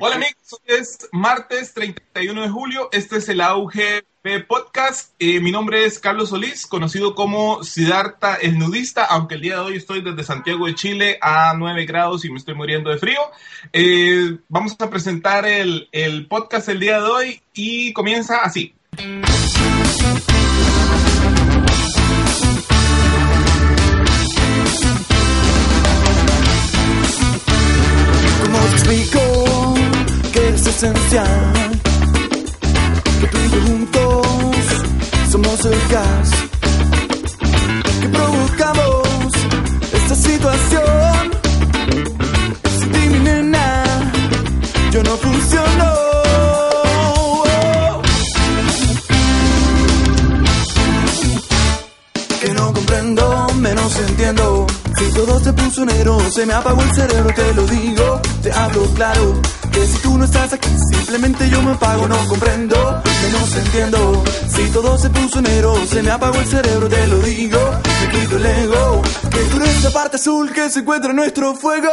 Hola amigos, es martes 31 de julio, este es el AUGB Podcast, eh, mi nombre es Carlos Solís, conocido como Siddhartha el Nudista, aunque el día de hoy estoy desde Santiago de Chile a 9 grados y me estoy muriendo de frío. Eh, vamos a presentar el, el podcast el día de hoy y comienza así. Esencial? Que tú y yo juntos somos el gas que provocamos esta situación. Sin ti, mi nena, yo no funciono. Que no comprendo, menos entiendo. Si todo se puso negro, se me apagó el cerebro, te lo digo, te hablo claro. Que si tú no estás aquí, simplemente yo me apago, no comprendo, menos entiendo. Si todo se puso negro, se me apagó el cerebro, te lo digo, me quito el ego. Que tú eres esa parte azul que se encuentra en nuestro fuego.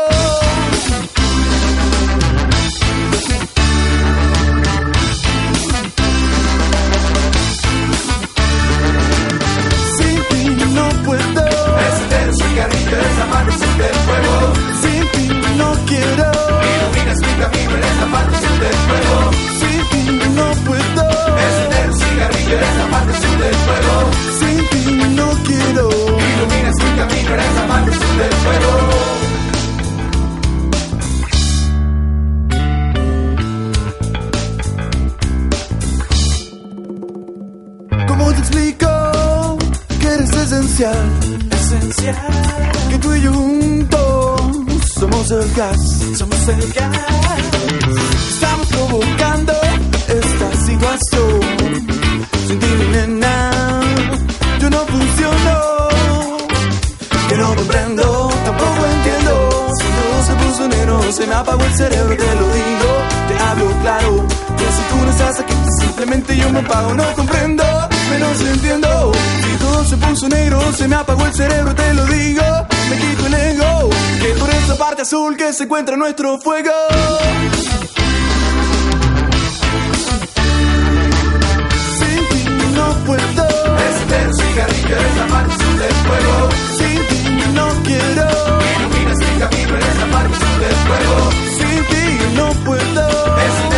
Somos el gas. Somos el gas. Estamos provocando esta situación. Sin ti, nena, yo no funciono. Que no comprendo, tampoco entiendo. Si todo se puso negro, se me apagó el cerebro, te lo digo, te hablo claro. Que si tú no estás aquí, simplemente yo me apago, no comprendo, menos entiendo. Si todo se puso negro, se me apagó el cerebro, te lo digo, parte azul que se encuentra nuestro fuego. Sin ti no puedo. Un cigarrillo, eres la parte azul del fuego. Sin ti no quiero. Iluminas mi camino, eres la parte azul del fuego. Sin ti no puedo.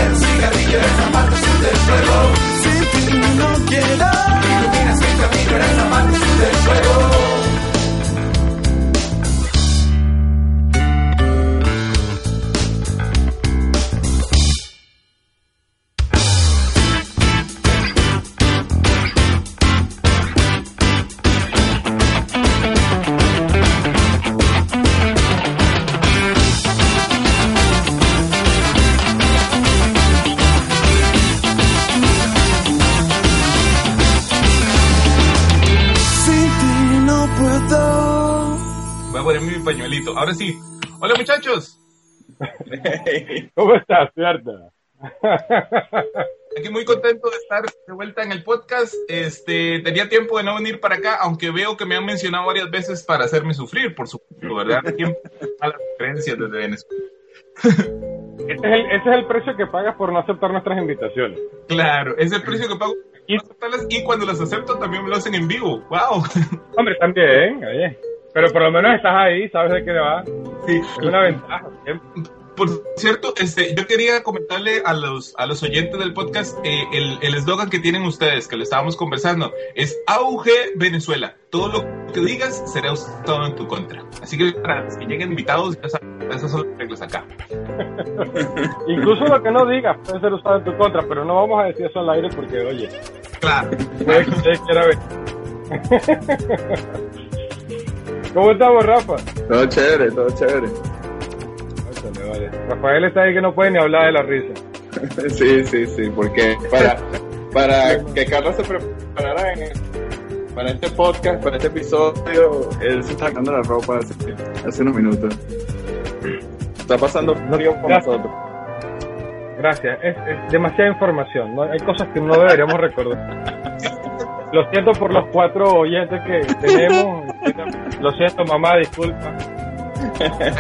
Un cigarrillo, eres la parte azul del fuego. Sin ti no quiero. Iluminas mi camino, eres la parte azul del fuego. Pañuelito. Ahora sí. Hola muchachos. ¿Cómo estás, cierto? Aquí muy contento de estar de vuelta en el podcast. Este, tenía tiempo de no venir para acá, aunque veo que me han mencionado varias veces para hacerme sufrir, por supuesto, ¿verdad? A las referencias desde Venezuela. Ese es, el, ese es el precio que pagas por no aceptar nuestras invitaciones. Claro, es el precio que pago por aceptarlas y cuando las acepto también me lo hacen en vivo. ¡Wow! Hombre, también, oye. Pero por lo menos estás ahí, sabes de qué va. Sí. Es una ventaja. siempre. Por cierto, este, yo quería comentarle a los, a los oyentes del podcast eh, el el eslogan que tienen ustedes, que lo estábamos conversando, es AUG Venezuela. Todo lo que digas será usado en tu contra. Así que para que lleguen invitados, esas son las reglas acá. Incluso lo que no digas puede ser usado en tu contra, pero no vamos a decir eso al aire porque, oye, Claro. puede que ustedes quieran ver. ¿Cómo estamos, Rafa? Todo chévere, todo chévere. Vale. Rafael está ahí que no puede ni hablar de la risa. Sí, sí, sí, porque para, para que Carlos se preparara en, para este podcast, para este episodio, él se está sacando la ropa hace, hace unos minutos. Está pasando frío con nosotros. Gracias, es, es demasiada información, ¿no? hay cosas que no deberíamos recordar. Lo siento por los cuatro oyentes que tenemos. Lo siento, mamá, disculpa.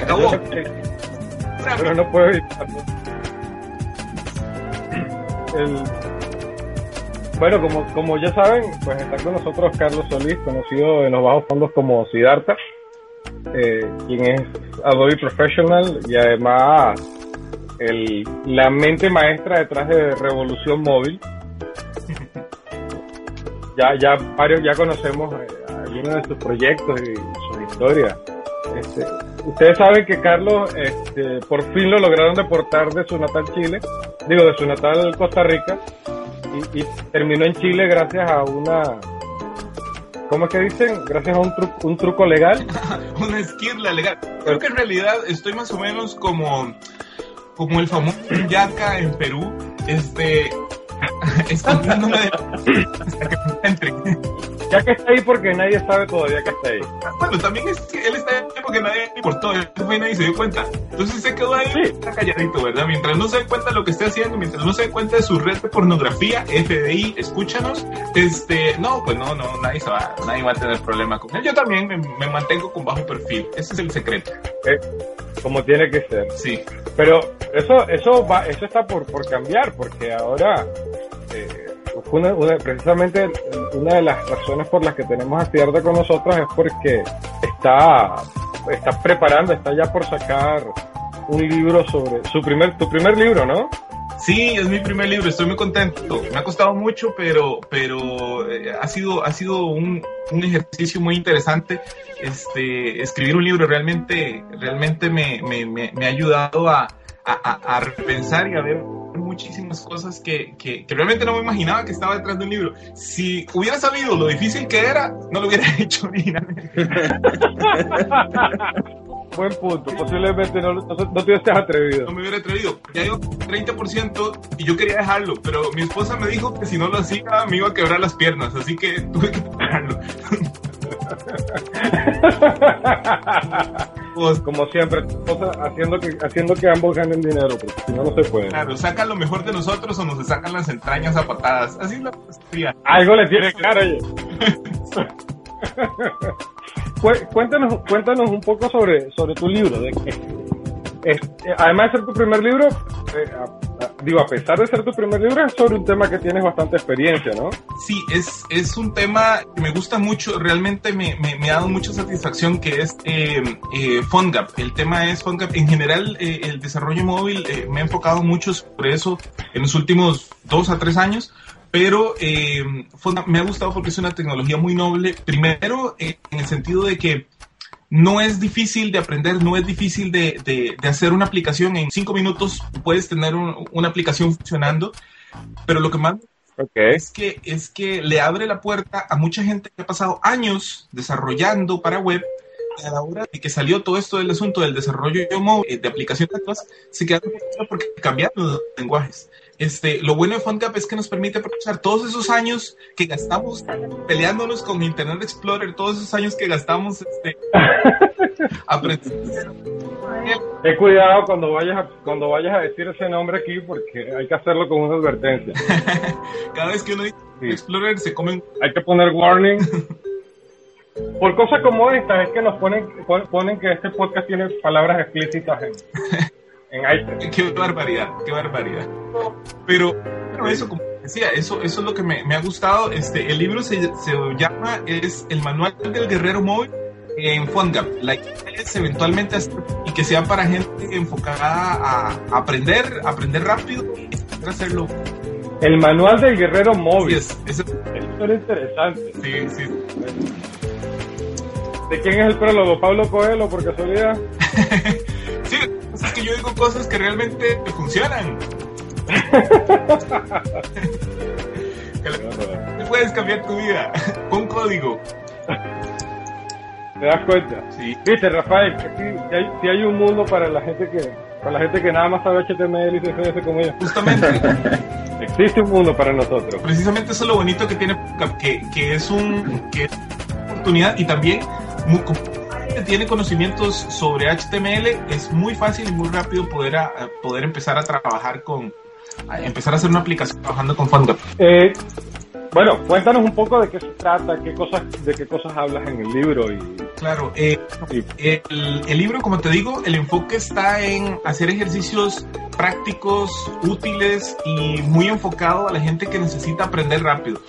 Acabó. Pero no puedo evitarlo. el- bueno, como, como ya saben, pues está con nosotros Carlos Solís, conocido en los bajos fondos como Siddhartha, eh, quien es Adobe Professional y además el, la mente maestra detrás de Revolución Móvil. Ya, ya varios ya conocemos eh, algunos de sus proyectos y sus historias. Este, ustedes saben que Carlos este, por fin lo lograron deportar de su natal Chile, digo, de su natal Costa Rica, y, terminó en Chile gracias a una, ¿cómo es que dicen? Gracias a un, tru- un truco legal. Una esquirla legal. Creo que en realidad estoy más o menos como, como el famoso Yaca en Perú, este, escondiéndome de hasta que me. Ya que está ahí porque nadie sabe todavía que está ahí. Bueno, también es que él está ahí porque nadie le importó, fue y nadie se dio cuenta. Entonces se quedó ahí, Sí. está calladito, ¿verdad? Mientras no se dé cuenta de lo que está haciendo, mientras no se dé cuenta de su red de pornografía, FBI, escúchanos, este, no, pues no, no, nadie se va, nadie va a tener problema con él. Yo también me, me mantengo con bajo perfil, ese es el secreto, Eh, como tiene que ser. sí. Pero eso, eso va, eso está por, por cambiar, porque ahora, eh, una, una- precisamente una de las razones por las que tenemos a Cierta con nosotros es porque está, está preparando, está ya por sacar un libro sobre su primer, tu primer libro, ¿no? Sí, es mi primer libro, estoy muy contento. Me ha costado mucho, pero, pero eh, ha sido, ha sido un, un ejercicio muy interesante. Este, escribir un libro realmente, realmente me, me, me, me ha ayudado a, a- a repensar y a ver muchísimas cosas que, que, que realmente no me imaginaba que estaba detrás de un libro. Si hubiera sabido lo difícil que era, no lo hubiera hecho originalmente. Buen punto, posiblemente no, no, no te hubieses atrevido. No me hubiera atrevido. Ya llevo 30% y yo quería dejarlo, pero mi esposa me dijo que si no lo hacía me iba a quebrar las piernas, así que tuve que dejarlo. Pues, Como siempre, haciendo que, haciendo que ambos ganen dinero, porque si no, no se puede. claro, sacan lo mejor de nosotros o nos sacan las entrañas a patadas. Así es la filosofía. Algo le tiene claro, oye. Cué- cuéntanos, cuéntanos un poco sobre, sobre tu libro. De que, eh, además de ser tu primer libro, eh, a- a- digo, a pesar de ser tu primer libro, es sobre un tema que tienes bastante experiencia, ¿no? Sí, es, es un tema que me gusta mucho, realmente me, me, me ha dado mucha satisfacción que es eh, eh, PhoneGap. El tema es PhoneGap. En general, eh, el desarrollo móvil eh, me he enfocado mucho sobre eso en los últimos dos a tres años. Pero eh, me ha gustado porque es una tecnología muy noble. Primero, eh, en el sentido de que no es difícil de aprender, no es difícil de, de- de hacer una aplicación. En cinco minutos puedes tener un- una aplicación funcionando. Pero lo que más es que, es que le abre la puerta a mucha gente que ha pasado años desarrollando para web. Hora de que salió todo esto del asunto del desarrollo móvil, eh, de aplicaciones se quedaron porque cambiaron los lenguajes. Este, lo bueno de PhoneGap es que nos permite aprovechar todos esos años que gastamos peleándonos con Internet Explorer, todos esos años que gastamos este, aprendiendo. Ten cuidado cuando vayas, a, cuando vayas a decir ese nombre aquí, porque hay que hacerlo con una advertencia. Cada vez que uno dice Sí. Explorer se comen Hay que poner warning. Por cosas como estas es que nos ponen, pon- ponen que este podcast tiene palabras explícitas en, en iTunes. Qué barbaridad, qué barbaridad. Pero, pero eso, como decía, eso, eso es lo que me, me ha gustado. Este, el libro se, se llama, es el manual del guerrero móvil en PhoneGap. La idea es eventualmente y que sea para gente enfocada a aprender, aprender rápido y hacerlo. El manual del guerrero móvil. es, eso- Esto era interesante. sí, sí. ¿De quién es el prólogo? ¿Pablo Coelho, por casualidad? Sí, pasa es que yo digo cosas que realmente funcionan. Le- Puedes cambiar tu vida con código. ¿Te das cuenta? Sí. Viste, Rafael, que sí, hay, sí hay un mundo para la gente que para la gente que nada más sabe HTML y CSS como yo. Justamente. Existe un mundo para nosotros. precisamente eso es lo bonito que tiene que, que es un que es una oportunidad y también tiene conocimientos sobre HTML es muy fácil y muy rápido poder a- poder empezar a trabajar con empezar a hacer una aplicación trabajando con PhoneGap. Eh, bueno, cuéntanos un poco de qué se trata, qué cosas, de qué cosas hablas en el libro y Claro, eh, el, el, libro, como te digo, el enfoque está en hacer ejercicios prácticos, útiles y muy enfocado a la gente que necesita aprender rápido.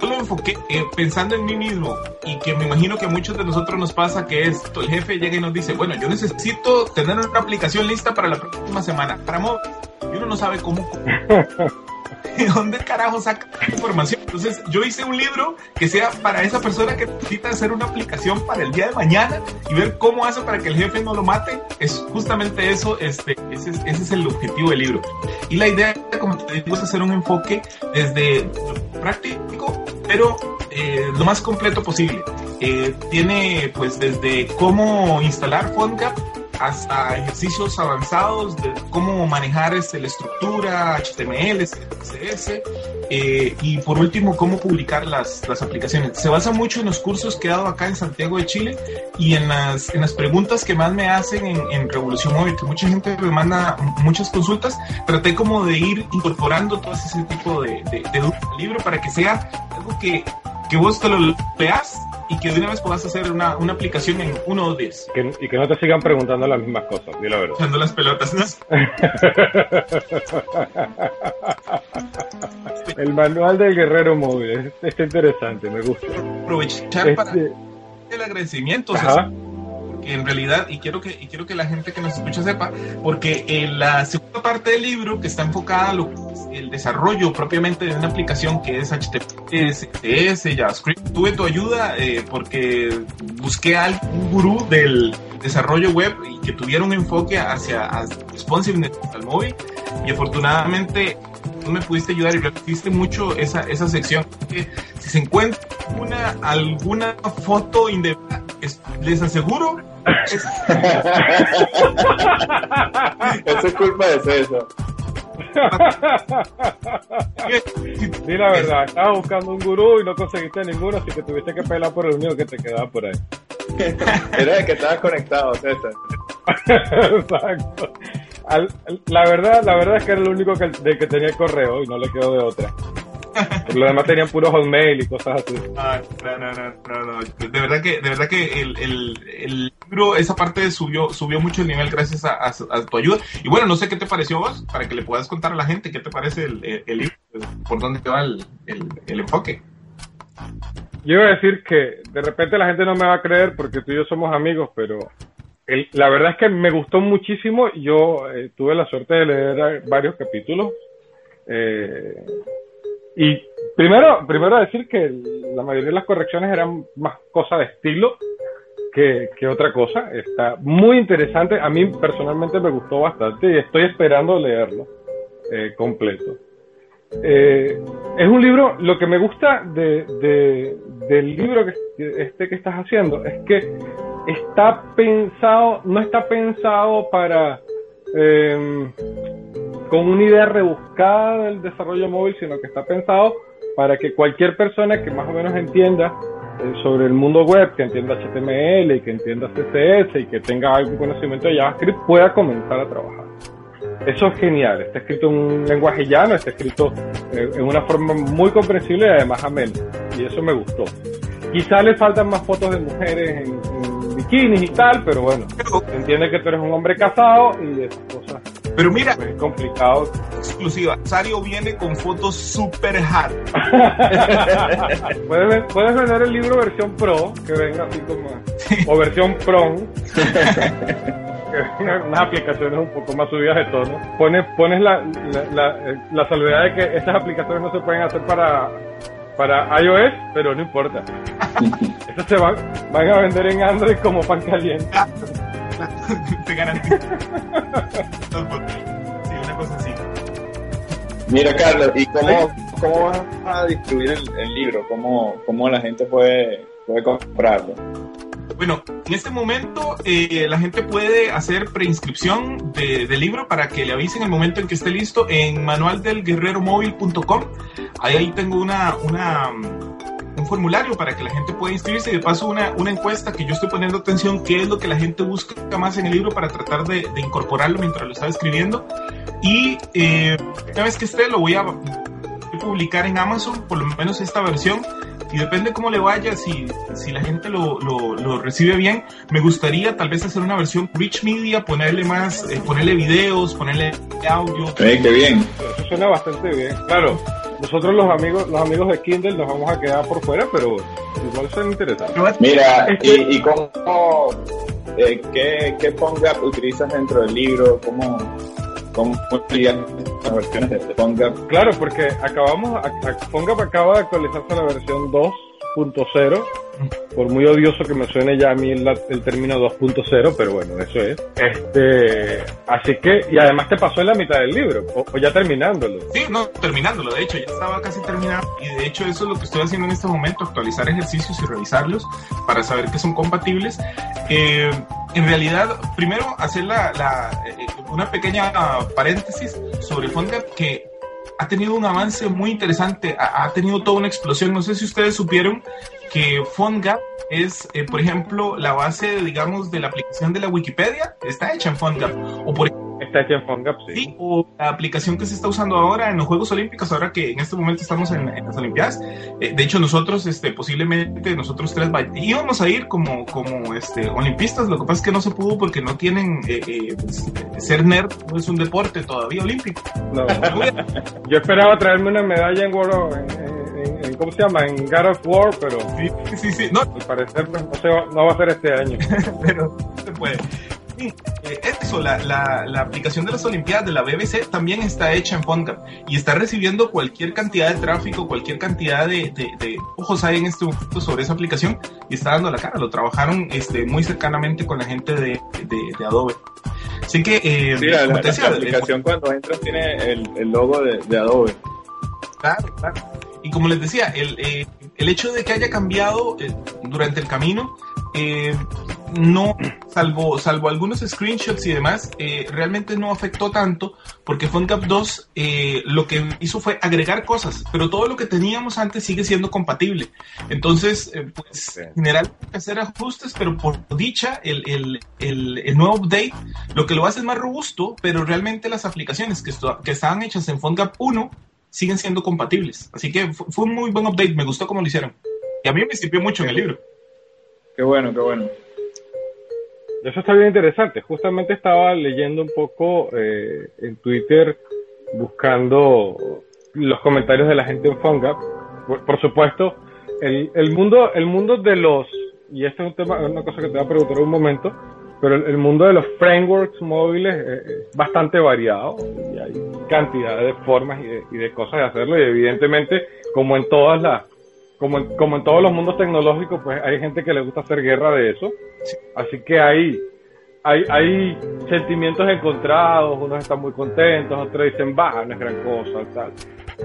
Yo lo enfoqué eh, pensando en mí mismo y que me imagino que a muchos de nosotros nos pasa que esto, el jefe llega y nos dice, bueno, yo necesito tener una aplicación lista para la próxima semana, para móvil. Y uno no sabe cómo. ¿De dónde carajo saca información? Entonces, yo hice un libro que sea para esa persona que necesita hacer una aplicación para el día de mañana y ver cómo hace para que el jefe no lo mate. Es justamente eso, este, ese, es, ese es el objetivo del libro. Y la idea, como te digo, es hacer un enfoque desde práctico, pero eh, lo más completo posible. Eh, tiene, pues, desde cómo instalar PhoneGap hasta ejercicios avanzados de cómo manejar este, la estructura, HTML, CSS, eh, y por último, cómo publicar las, las, aplicaciones. Se basa mucho en los cursos que he dado acá en Santiago de Chile y en las, en las preguntas que más me hacen en, en Revolución Móvil, que mucha gente me manda muchas consultas. Traté como de ir incorporando todo ese tipo de, de, de libro para que sea algo que, que vos te lo leas y que de una vez puedas hacer una, una aplicación en uno o días. Que, y que no te sigan preguntando las mismas cosas, di la verdad. Echando las pelotas, ¿no? El manual del guerrero móvil, está interesante, me gusta. Aprovechar este... para el agradecimiento. Sea, porque en realidad, y quiero que, y quiero que la gente que nos escucha sepa, porque en la segunda parte del libro, que está enfocada a lo el desarrollo propiamente de una aplicación que es HTTP, CSS, JavaScript, tuve tu ayuda eh, porque busqué a un gurú del desarrollo web y que tuviera un enfoque hacia responsiveness al móvil y afortunadamente tú me pudiste ayudar y repetiste mucho esa, esa sección. Si se encuentra una, alguna foto indebida, les aseguro. Es... Eso es culpa de César. Di la verdad, estabas buscando un gurú y no conseguiste ninguno, así que tuviste que pelar por el único que te quedaba por ahí. Era el que estabas conectado, César. Exacto. Al, la verdad, la verdad es que era el único que, de que tenía el correo y no le quedó de otra. Los demás tenían puro hotmail y cosas así. Ah, no, no, no, no. De verdad que, de verdad que el, el, el libro, esa parte subió, subió mucho el nivel gracias a, a, a, tu ayuda. Y bueno, no sé qué te pareció vos, para que le puedas contar a la gente qué te parece el, el, libro, por dónde te va el, el enfoque. Yo iba a decir que de repente la gente no me va a creer porque tú y yo somos amigos, pero la verdad es que me gustó muchísimo. Yo eh, tuve la suerte de leer varios capítulos. Eh, y primero, primero decir que la mayoría de las correcciones eran más cosas de estilo que, que, otra cosa. Está muy interesante. A mí personalmente me gustó bastante y estoy esperando leerlo eh, completo. Eh, es un libro, lo que me gusta de, de, del libro este que estás haciendo es que está pensado, no está pensado para eh, con una idea rebuscada del desarrollo móvil, sino que está pensado para que cualquier persona que más o menos entienda eh, sobre el mundo web, que entienda HTML y que entienda CSS y que tenga algún conocimiento de JavaScript, pueda comenzar a trabajar. Eso es genial, está escrito en un lenguaje llano, está escrito eh, en una forma muy comprensible y además ameno, y eso me gustó. Quizá le faltan más fotos de mujeres en, en bikinis y tal, pero bueno, entiende que tú eres un hombre casado y cosas pero mira, es complicado. Exclusiva. Sario viene con fotos super hard. puedes, puedes vender el libro versión pro, que venga así como. O versión pro. unas aplicaciones un poco más subidas de tono. Pones, pones la, la, la, la salvedad de que esas aplicaciones no se pueden hacer para, para iOS, pero no importa. Esas se van, van a vender en Android como pan caliente. Te garantizo. sí, una cosa así. Mira, Carlos, ¿y cómo, cómo vas a distribuir el, el, libro? ¿Cómo, ¿Cómo la gente puede, puede comprarlo? Bueno, en este momento eh, la gente puede hacer preinscripción del de libro para que le avisen el momento en que esté listo en manualdelguerreromóvil.com. Ahí, ahí tengo una, una, un formulario para que la gente pueda inscribirse y de paso una, una encuesta que yo estoy poniendo atención qué es lo que la gente busca más en el libro para tratar de, de incorporarlo mientras lo está escribiendo. Y eh, una vez que esté lo voy a publicar en Amazon, por lo menos esta versión y depende cómo le vaya, si, si la gente lo, lo, lo recibe bien, me gustaría tal vez hacer una versión rich media, ponerle más, eh, ponerle videos, ponerle audio. Eh, qué bien. Eso suena bastante bien. Claro, nosotros los amigos, los amigos de Kindle nos vamos a quedar por fuera, pero igual suena interesante. Mira, y, y cómo, eh, qué, qué PhoneGap utilizas dentro del libro, cómo, cómo utilizas las versiones de PhoneGap. Claro, porque acabamos, PhoneGap acaba de actualizarse a la versión 2.0. Por muy odioso que me suene ya a mí el, término 2.0, pero bueno, eso es. Este, así que, y además te pasó en la mitad del libro, o, ya terminándolo. Sí, no, terminándolo, de hecho, ya estaba casi terminado y de hecho eso es lo que estoy haciendo en este momento, actualizar ejercicios y revisarlos para saber que son compatibles. Eh, en realidad, primero hacer la, eh, una pequeña paréntesis sobre PhoneGap que ha tenido un avance muy interesante, ha, tenido toda una explosión. No sé si ustedes supieron que PhoneGap es, eh, por ejemplo, la base, digamos, de la aplicación de la Wikipedia, está hecha en PhoneGap. O por Está hecha en PhoneGap, sí. Sí, o la aplicación que se está usando ahora en los Juegos Olímpicos, ahora que en este momento estamos en, en las Olimpiadas. Eh, de hecho, nosotros, este, posiblemente, nosotros tres íbamos a ir como, como este, olimpistas. Lo que pasa es que no se pudo porque no tienen. eh, eh, pues, ser nerd no es un deporte todavía olímpico. No. Yo esperaba traerme una medalla en World of- en, en- en- ¿cómo se llama? En God of War, pero Sí, sí, sí. No, al parecer pues, no, se va, no va a ser este año. pero no se puede. Sí, eh, eso, la, la, la aplicación de las Olimpiadas de la BBC también está hecha en PhoneGap y está recibiendo cualquier cantidad de tráfico, cualquier cantidad de, de, de ojos hay en este momento sobre esa aplicación y está dando la cara. Lo trabajaron este, muy cercanamente con la gente de, de, Adobe. Así que, eh, Sí, la, la- decía, aplicación cuando entras tiene el, el logo de, de Adobe. Claro, claro. Y como les decía, el, eh, el hecho de que haya cambiado eh, durante el camino, eh, no, salvo, salvo algunos screenshots y demás, eh, realmente no afectó tanto, porque PhoneGap 2 eh, lo que hizo fue agregar cosas, pero todo lo que teníamos antes sigue siendo compatible. Entonces, eh, pues, en general, hay que hacer ajustes, pero por dicha, el, el, el, el nuevo update lo que lo hace es más robusto, pero realmente las aplicaciones que, que estaban hechas en PhoneGap 1 siguen siendo compatibles. Así que fu- fue un muy buen update, me gustó cómo lo hicieron. Y a mí me sirvió mucho en el libro. Qué bueno, qué bueno. Eso está bien interesante. Justamente estaba leyendo un poco eh, en Twitter buscando los comentarios de la gente en PhoneGap. Por, supuesto, el, el mundo el mundo de los y este es un tema, una cosa que te voy a preguntar en un momento, pero el, mundo de los frameworks móviles eh, es bastante variado y hay cantidad de formas y de, y de cosas de hacerlo y evidentemente como en todas las como en, como en todos los mundos tecnológicos pues hay gente que le gusta hacer guerra de eso Así que hay, hay, hay sentimientos encontrados, unos están muy contentos, otros dicen, baja, no es gran cosa, tal.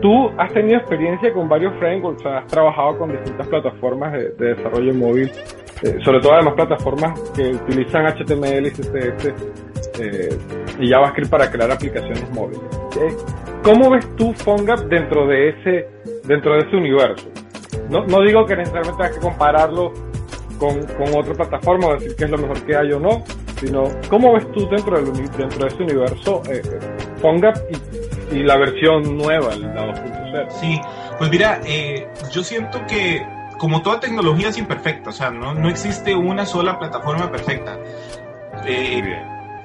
Tú has tenido experiencia con varios frameworks, has trabajado con distintas plataformas de, de desarrollo móvil, eh, sobre todo además plataformas que utilizan HTML y CSS eh, y JavaScript para crear aplicaciones móviles. Eh, ¿Cómo ves tú PhoneGap dentro de ese, dentro de ese universo? No, no digo que necesariamente tengas que compararlo con, con otra plataforma o decir que es lo mejor que hay o no, sino cómo ves tú dentro, del, dentro de ese universo eh, eh, PhoneGap y, y la versión nueva, la 2.0. Sí, pues mira, eh, yo siento que como toda tecnología es imperfecta, o sea, no, no existe una sola plataforma perfecta. Eh,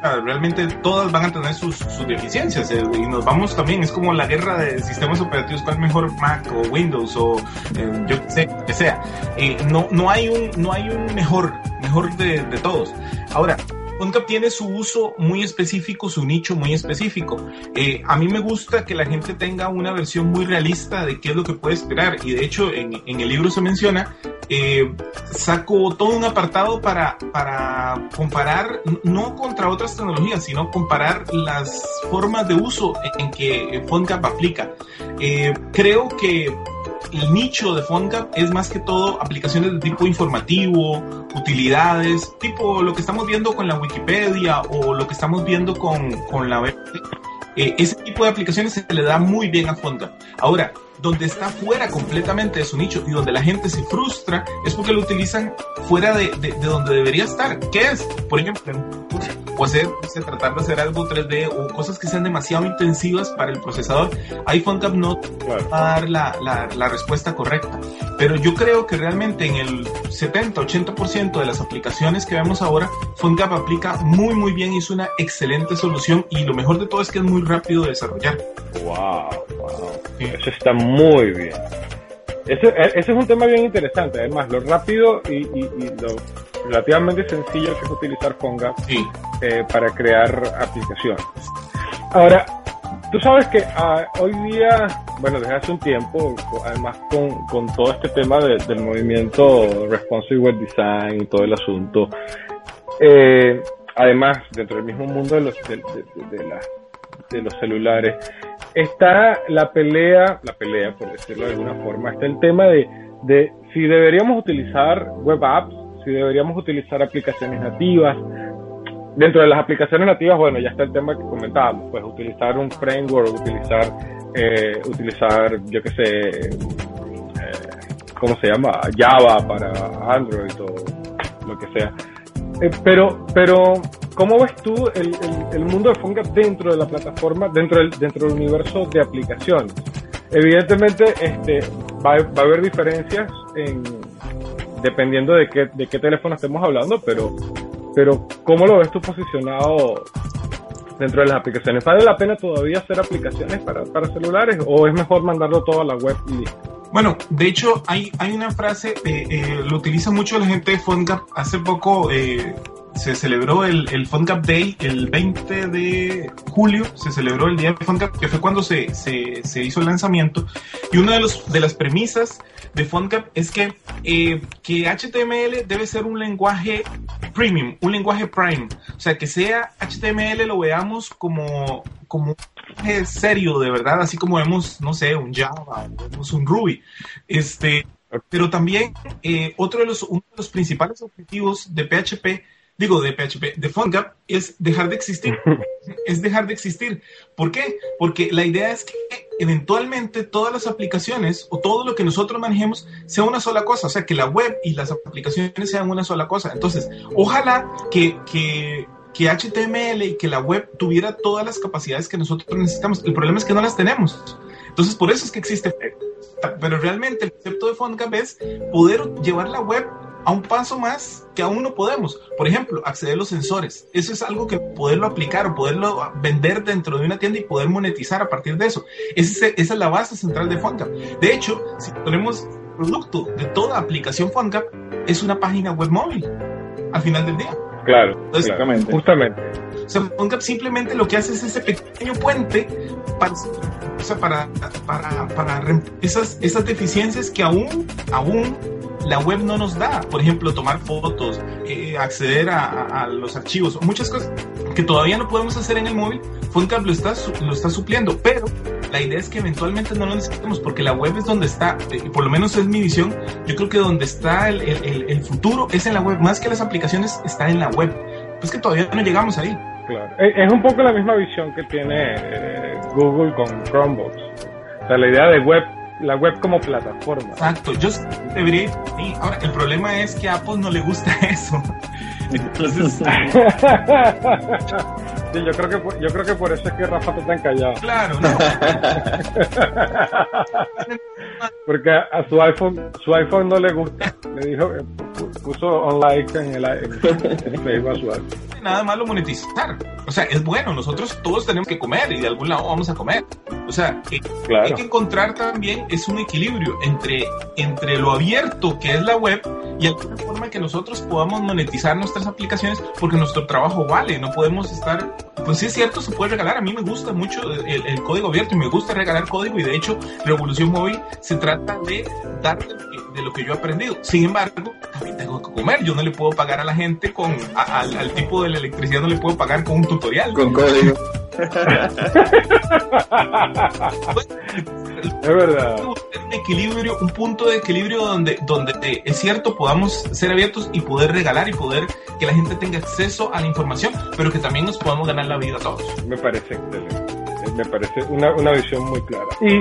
realmente todas van a tener sus, deficiencias eh, y nos vamos también, es como la guerra de sistemas operativos, cuál mejor Mac o Windows o eh, yo qué sé, que sea. Eh, no, no, hay un, no hay un mejor, mejor de, de todos. Ahora, PhoneGap tiene su uso muy específico, su nicho muy específico. Eh, a mí me gusta que la gente tenga una versión muy realista de qué es lo que puede esperar y de hecho en, en el libro se menciona, eh, saco todo un apartado para, para comparar, no contra otras tecnologías, sino comparar las formas de uso en, en que PhoneGap aplica. Eh, creo que el nicho de PhoneGap es más que todo aplicaciones de tipo informativo, utilidades, tipo lo que estamos viendo con la Wikipedia o lo que estamos viendo con, con la web. Eh, ese tipo de aplicaciones se le da muy bien a. Ahora, donde está fuera completamente de su nicho y donde la gente se frustra es porque lo utilizan fuera de, de, de donde debería estar. ¿Qué es? Por ejemplo, o hacer, o tratar de hacer algo 3D o cosas que sean demasiado intensivas para el procesador, ahí PhoneGap no Claro. va a dar la, la, la respuesta correcta. Pero yo creo que realmente en el 70-80% de las aplicaciones que vemos ahora, PhoneGap aplica muy muy bien y es una excelente solución y lo mejor de todo es que es muy rápido de desarrollar. Wow, wow. Eso está muy bien. Ese, e- ese es un tema bien interesante. Además, lo rápido y, y- y lo relativamente sencillo que es utilizar Sí. eh, para crear aplicaciones. Ahora, tú sabes que ah, hoy día, bueno, desde hace un tiempo, además con, con todo este tema de- del movimiento Responsive Web Design y todo el asunto, eh, además, dentro del mismo mundo de los, de, de- de las- de los celulares, está la pelea, la pelea, por decirlo de alguna forma, está el tema de, de si deberíamos utilizar web apps, si deberíamos utilizar aplicaciones nativas, dentro de las aplicaciones nativas, bueno, ya está el tema que comentábamos, pues utilizar un framework, utilizar, eh, utilizar, yo qué sé, eh, ¿cómo se llama? Java para Android o lo que sea. Eh, pero, pero, ¿cómo ves tú el, el- mundo de PhoneGap dentro de la plataforma, dentro del, dentro del universo de aplicaciones? Evidentemente, este, va, va a haber diferencias en, dependiendo de qué, de qué teléfono estemos hablando, pero, pero ¿cómo lo ves tú posicionado dentro de las aplicaciones? ¿Vale la pena todavía hacer aplicaciones para, para celulares o es mejor mandarlo todo a la web y listo? Bueno, de hecho, hay, hay una frase, eh, eh, lo utiliza mucho la gente de PhoneGap. Hace poco eh, se celebró el, el PhoneGap Day, el 20 de julio se celebró el día de PhoneGap, que fue cuando se, se, se hizo el lanzamiento. Y una de, los, de las premisas de PhoneGap es que, eh, que HTML debe ser un lenguaje premium, un lenguaje prime. O sea, que sea HTML lo veamos como, como serio, de verdad, así como vemos, no sé, un Java, vemos un Ruby. Este, pero también eh, otro de los, uno de los principales objetivos de PHP, digo de PHP, de PhoneGap, es dejar de existir. es dejar de existir. ¿Por qué? Porque la idea es que eventualmente todas las aplicaciones o todo lo que nosotros manejemos sea una sola cosa, o sea, que la web y las aplicaciones sean una sola cosa. Entonces, ojalá que, que, que HTML y que la web tuviera todas las capacidades que nosotros necesitamos. El problema es que no las tenemos. Entonces, por eso es que existe pero realmente el concepto de PhoneGap es poder llevar la web a un paso más que aún no podemos. Por ejemplo, acceder a los sensores. Eso es algo que poderlo aplicar o poderlo vender dentro de una tienda y poder monetizar a partir de eso. Esa es, esa es la base central de PhoneGap. De hecho, si ponemos producto de toda aplicación PhoneGap, es una página web móvil al final del día. Claro, Entonces, Exactamente. justamente. O sea, PhoneGap simplemente lo que hace es ese pequeño puente para, o sea, para, para, para esas, esas deficiencias que aún, aún la web no nos da. Por ejemplo, tomar fotos, eh, acceder a, a- a los archivos, muchas cosas que todavía no podemos hacer en el móvil. PhoneGap lo está, lo está supliendo, pero la idea es que eventualmente no lo necesitemos porque la web es donde está, eh, por lo menos es mi visión, yo creo que donde está el, el- el- futuro es en la web, más que las aplicaciones está en la web. Pues que todavía no llegamos ahí. Claro. Es es un poco la misma visión que tiene eh, Google con Chromebooks. O sea, la idea de web, la web como plataforma. Exacto, yo debería ir ahí. Ahora, el problema es que a Apple no le gusta eso. Entonces, sí, yo creo que por, yo creo que por eso es que Rafa está tan callado. claro, no. Porque a, su iPhone, su iPhone no le gusta. Le dijo, pu- puso un like en el, en el Facebook a su iPhone. Nada malo monetizar. O sea, es bueno, nosotros todos tenemos que comer y de algún lado vamos a comer. O sea, Claro. hay que encontrar también es un equilibrio entre, entre lo abierto que es la web y alguna forma que nosotros podamos monetizar nuestras aplicaciones porque nuestro trabajo vale, no podemos estar, pues sí es cierto, se puede regalar, a mí me gusta mucho el, código abierto y me gusta regalar código y de hecho Revolución Móvil se trata de dar de lo que, yo he aprendido, sin embargo, también tengo que comer, yo no le puedo pagar a la gente con, a- al, al tipo de la electricidad no le puedo pagar con un tutorial. Con código. Es verdad. un equilibrio, un punto de equilibrio donde, donde eh, es cierto podamos ser abiertos y poder regalar y poder que la gente tenga acceso a la información, pero que también nos podamos ganar la vida todos. Me parece excelente. Me parece una, una visión muy clara. Y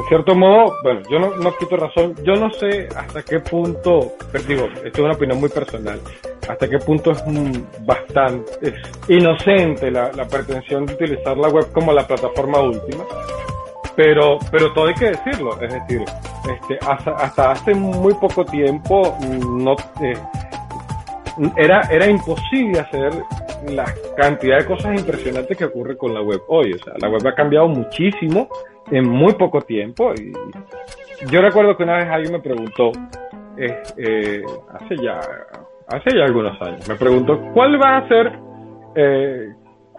en cierto modo, bueno, yo no, no quito razón, yo no sé hasta qué punto, pero digo, esto es una opinión muy personal, hasta qué punto es bastante es inocente la, la pretensión de utilizar la web como la plataforma última, pero, pero todo hay que decirlo, es decir, este, hasta, hasta hace muy poco tiempo mm, no, eh, era, era imposible hacer la cantidad de cosas impresionantes que ocurre con la web hoy. O sea, la web ha cambiado muchísimo en muy poco tiempo. Y yo recuerdo que una vez alguien me preguntó, eh, hace ya, hace ya algunos años, me preguntó cuál va a ser, eh,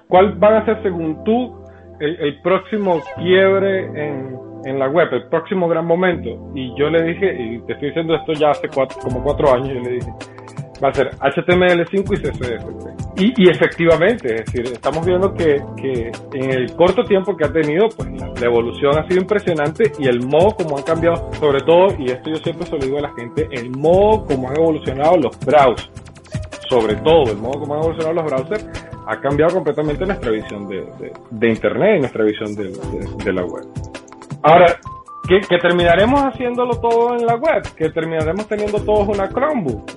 cuál van a ser según tú el, el próximo quiebre en, en la web, el próximo gran momento. Y yo le dije, y te estoy diciendo esto ya hace cuatro, como cuatro años, yo le dije, va a ser HTML5 y CSS. Y, y efectivamente, es decir, estamos viendo que, que en el corto tiempo que ha tenido, pues la, evolución ha sido impresionante y el modo como han cambiado, sobre todo, y esto yo siempre se lo digo a la gente, el modo como han evolucionado los browsers, sobre todo el modo como han evolucionado los browsers, ha cambiado completamente nuestra visión de, de, de Internet y nuestra visión de, de la web. Ahora, que, que, terminaremos haciéndolo todo en la web, que terminaremos teniendo todos una Chromebook.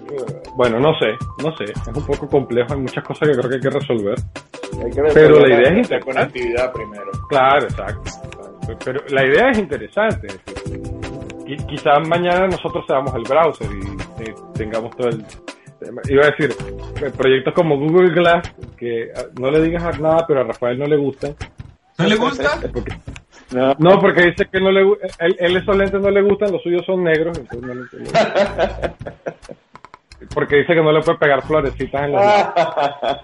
Bueno, no sé, no sé, es un poco complejo, hay muchas cosas que creo que hay que resolver. Hay que resolver pero la idea es conectividad primero. Claro, exacto. Pero la idea es interesante. Quizás mañana nosotros seamos el browser y eh, tengamos todo el... Iba a decir, proyectos como Google Glass, que no le digas nada, pero a Rafael no le gustan. ¿No le gusta? Porque, no. no, porque dice que no le él, él esos lentes no le gustan, los suyos son negros, entonces no le, porque dice que no le puede pegar florecitas en la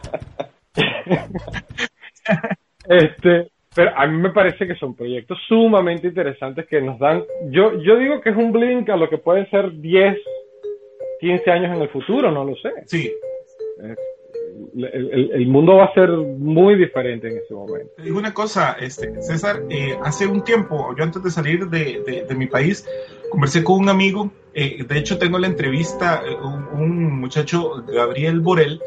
Este, pero a mí me parece que son proyectos sumamente interesantes que nos dan, yo yo digo que es un blink a lo que pueden ser 10, 15 años en el futuro, no lo sé. Sí. El, el, el, mundo va a ser muy diferente en ese momento. Te digo una cosa, este, César, eh, hace un tiempo, yo antes de salir de, de, de mi país, conversé con un amigo, eh, de hecho tengo la entrevista, un, un, muchacho, Gabriel Borel,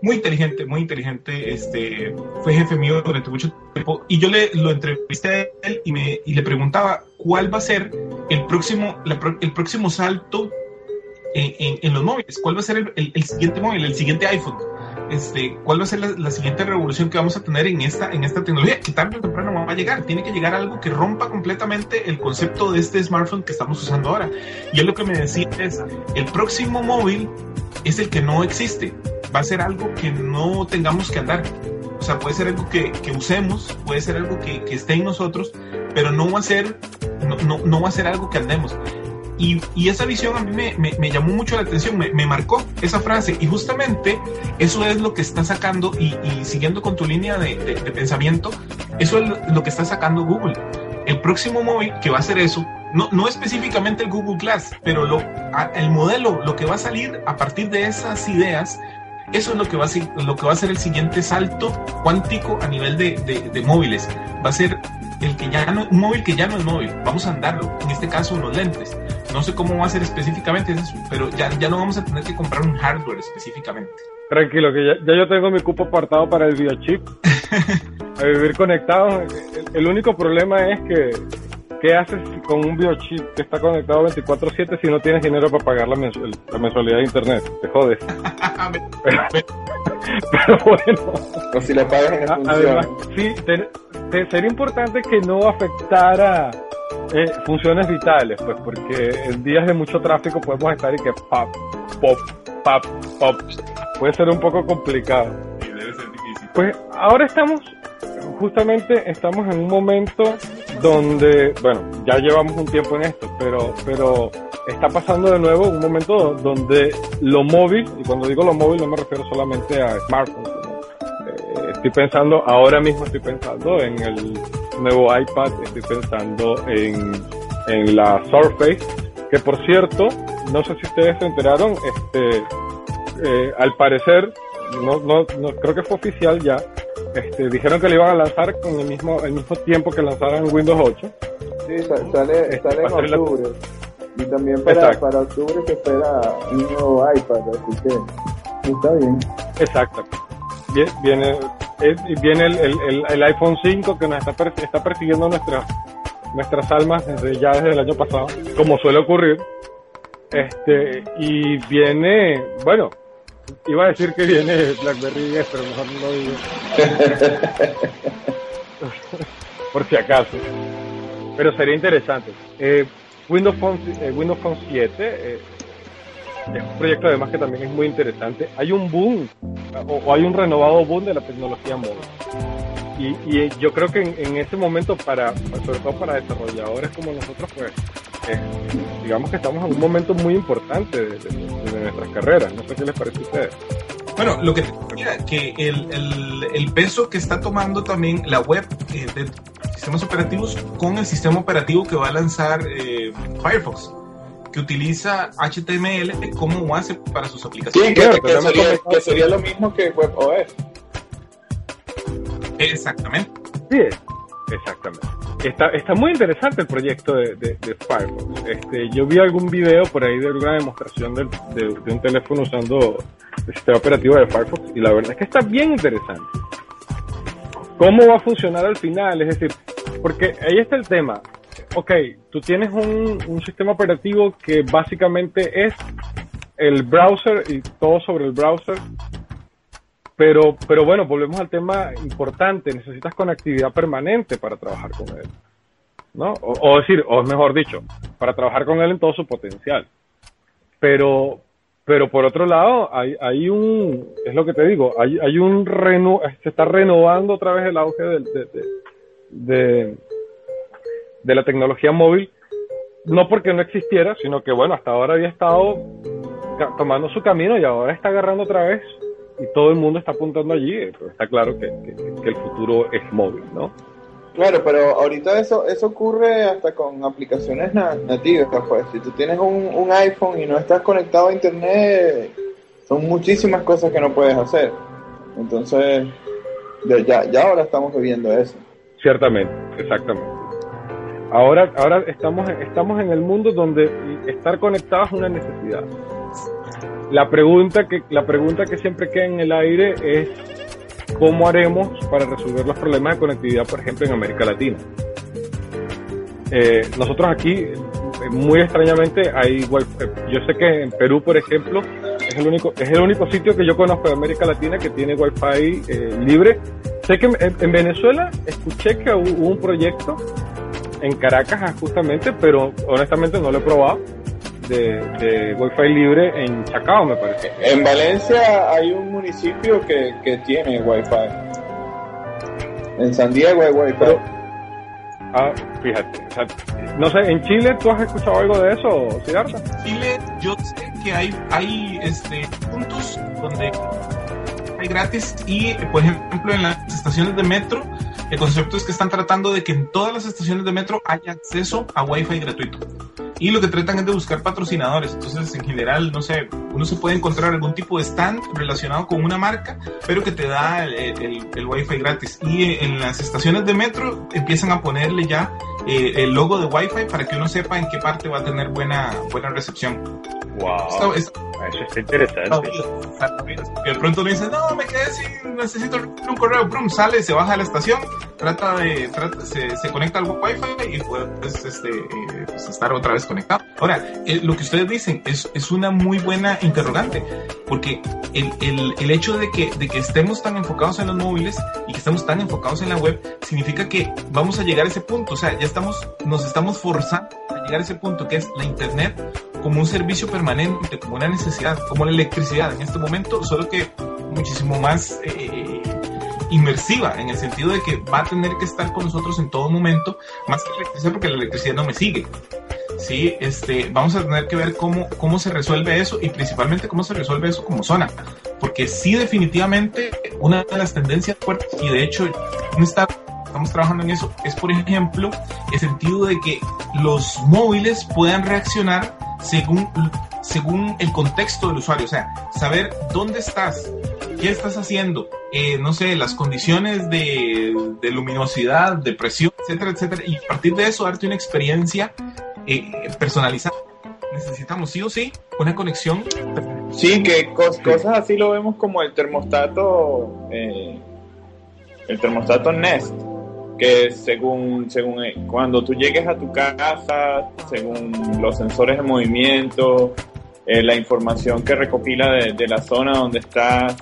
muy inteligente, muy inteligente, este, fue jefe mío durante mucho tiempo, y yo le lo entrevisté a él y, me, y le preguntaba cuál va a ser el próximo, la, el próximo salto en, en, en, los móviles, cuál va a ser el, el, el siguiente móvil, el siguiente iPhone este, cuál va a ser la, siguiente revolución que vamos a tener en esta, en esta tecnología, que tarde o temprano va a llegar. Tiene que llegar algo que rompa completamente el concepto de este smartphone que estamos usando ahora. Y él lo que me decía es, el próximo móvil es el que no existe. Va a ser algo que no tengamos que andar. O sea, puede ser algo que, que usemos, puede ser algo que, que, esté en nosotros, pero no va a ser, no, no, no va a ser algo que andemos. Y, esa visión a mí me, llamó mucho la atención, me, marcó esa frase. Y justamente eso es lo que está sacando, y, siguiendo con tu línea de, pensamiento, eso es lo que está sacando Google. El próximo móvil que va a hacer eso, no, no específicamente el Google Glass, pero el modelo, lo que va a salir a partir de esas ideas, eso es lo que va a ser, lo que va a ser el siguiente salto cuántico a nivel de, de móviles. Va a ser el que ya no, un móvil que ya no es móvil, vamos a andarlo, en este caso unos lentes. No sé cómo va a ser específicamente eso, pero ya, ya no vamos a tener que comprar un hardware específicamente. Tranquilo, que ya, ya yo tengo mi cupo apartado para el biochip. a vivir conectado. El, el, único problema es que, ¿qué haces con un biochip que está conectado 24-7 si no tienes dinero para pagar la, mensual, la mensualidad de internet? Te jodes. pero, pero, bueno. O si le pagas en función. Además, sí, te, te, sería importante que no afectara eh, funciones vitales, pues, porque en días de mucho tráfico podemos estar y que pop, pop, pop, pop. Puede ser un poco complicado. Sí, debe ser difícil. Pues ahora estamos, justamente estamos en un momento donde, bueno, ya llevamos un tiempo en esto, pero, pero está pasando de nuevo un momento donde lo móvil, y cuando digo lo móvil no me refiero solamente a smartphones, estoy pensando, ahora mismo estoy pensando en el nuevo iPad, estoy pensando en, en la Surface, que por cierto, no sé si ustedes se enteraron, este, eh, al parecer, no, no, no, creo que fue oficial ya, este, dijeron que lo iban a lanzar con el mismo, el mismo tiempo que lanzaron Windows 8. Sí, sale, sale en octubre. La... Y también para, para octubre se espera un nuevo iPad, así que está bien. Exacto. Viene, viene el, el, el, iPhone 5 que nos está, está persiguiendo nuestra, nuestras almas desde ya desde el año pasado, como suele ocurrir. Este, y viene, bueno, iba a decir que viene BlackBerry 10, pero mejor no lo digo. Por si acaso. Pero sería interesante. Eh, Windows Phone, eh, Windows Phone 7 eh, es un proyecto además que también es muy interesante. Hay un boom, o, o hay un renovado boom de la tecnología móvil. Y, y yo creo que en, en ese momento, para, sobre todo para desarrolladores como nosotros, pues, eh, digamos que estamos en un momento muy importante de, de- de nuestras carreras. No sé qué les parece a ustedes. Bueno, lo que decía, que el, el, el peso que está tomando también la web eh, de sistemas operativos con el sistema operativo que va a lanzar eh, Firefox, que utiliza HTML como base para sus Sí, aplicaciones. que, Claro, que sería, que sería lo mismo que WebOS. Exactamente. Sí, exactamente. Está, está muy interesante el proyecto de, de, de Firefox. Este, yo vi algún video por ahí de una demostración del- de, de un teléfono usando el sistema operativo de Firefox y la verdad es que está bien interesante. ¿Cómo va a funcionar al final? Es decir, porque ahí está el tema. Ok, tú tienes un, un sistema operativo que básicamente es el browser y todo sobre el browser pero, pero bueno, volvemos al tema importante. Necesitas conectividad permanente para trabajar con él. ¿No? O, decir, o mejor dicho, para trabajar con él en todo su potencial. Pero, pero por otro lado, hay, hay un, es lo que te digo, hay, hay un reno, se está renovando otra vez el auge del- de, de, de, de la tecnología móvil. No porque no existiera, sino que bueno, hasta ahora había estado tomando su camino y ahora está agarrando otra vez y todo el mundo está apuntando allí, eh, pero está claro que, que- que el futuro es móvil, ¿no? Claro, pero ahorita eso eso ocurre hasta con aplicaciones na- nativas, pues. Si tú tienes un, un iPhone y no estás conectado a internet, son muchísimas cosas que no puedes hacer. Entonces, ya, ya ahora estamos viviendo eso. Ciertamente, exactamente. Ahora, ahora estamos, estamos en el mundo donde estar conectado es una necesidad. La pregunta que, la pregunta que siempre queda en el aire es cómo haremos para resolver los problemas de conectividad, por ejemplo, en América Latina. Eh, nosotros aquí, eh, muy extrañamente, hay wifi. Yo sé que en Perú, por ejemplo, es el único, es el único sitio que yo conozco de América Latina que tiene wifi eh, libre. Sé que en, en Venezuela escuché que hubo un proyecto en Caracas ah, justamente, pero honestamente no lo he probado, de, de wifi libre en Chacao, me parece. En Valencia hay un municipio que, que tiene Wi-Fi. En San Diego hay Wi-Fi. Pero, ah, fíjate, o sea, no sé, ¿en Chile tú has escuchado algo de eso, Siddhartha? Chile, yo sé que hay, hay este, puntos donde hay gratis y, por ejemplo, en las estaciones de metro, el concepto es que están tratando de que en todas las estaciones de metro haya acceso a Wi-Fi gratuito. Y lo que tratan es de buscar patrocinadores. Entonces, en general, no sé, uno se puede encontrar algún tipo de stand relacionado con una marca, pero que te da el, el, Wi-Fi gratis. Y en las estaciones de metro empiezan a ponerle ya eh, el logo de Wi-Fi para que uno sepa en qué parte va a tener buena, buena recepción. Wow, Esto- esto- eso está interesante. que de pronto me dice, no, me quedé sin, necesito un correo, Brum, sale, se baja de la estación, trata de, trata- se, se conecta al Wi-Fi y puedes este, eh, pues, estar otra vez conectado. Ahora, eh, lo que ustedes dicen es, es una muy buena interrogante, porque el, el, el hecho de que, de que estemos tan enfocados en los móviles y que estemos tan enfocados en la web, significa que vamos a llegar a ese punto, o sea, ya estamos, nos estamos forzando a llegar a ese punto que es la Internet como un servicio permanente, como una necesidad, como la electricidad en este momento, solo que muchísimo más eh, inmersiva, en el sentido de que va a tener que estar con nosotros en todo momento, más que la electricidad, porque la electricidad no me sigue. Sí, este, vamos a tener que ver cómo, cómo se resuelve eso y principalmente cómo se resuelve eso como zona. Porque sí, definitivamente, una de las tendencias fuertes, y de hecho, un estado estamos trabajando en eso, es por ejemplo el sentido de que los móviles puedan reaccionar según, según el contexto del usuario, o sea, saber dónde estás, qué estás haciendo, eh, no sé, las condiciones de, luminosidad, de presión, etcétera, etcétera, y a partir de eso darte una experiencia eh, personalizada. Necesitamos sí o sí una conexión. Sí, que cos- cosas así lo vemos como el termostato, eh, el termostato Nest, que según, según eh, cuando tú llegues a tu casa, según los sensores de movimiento, eh, la información que recopila de, de la zona donde estás,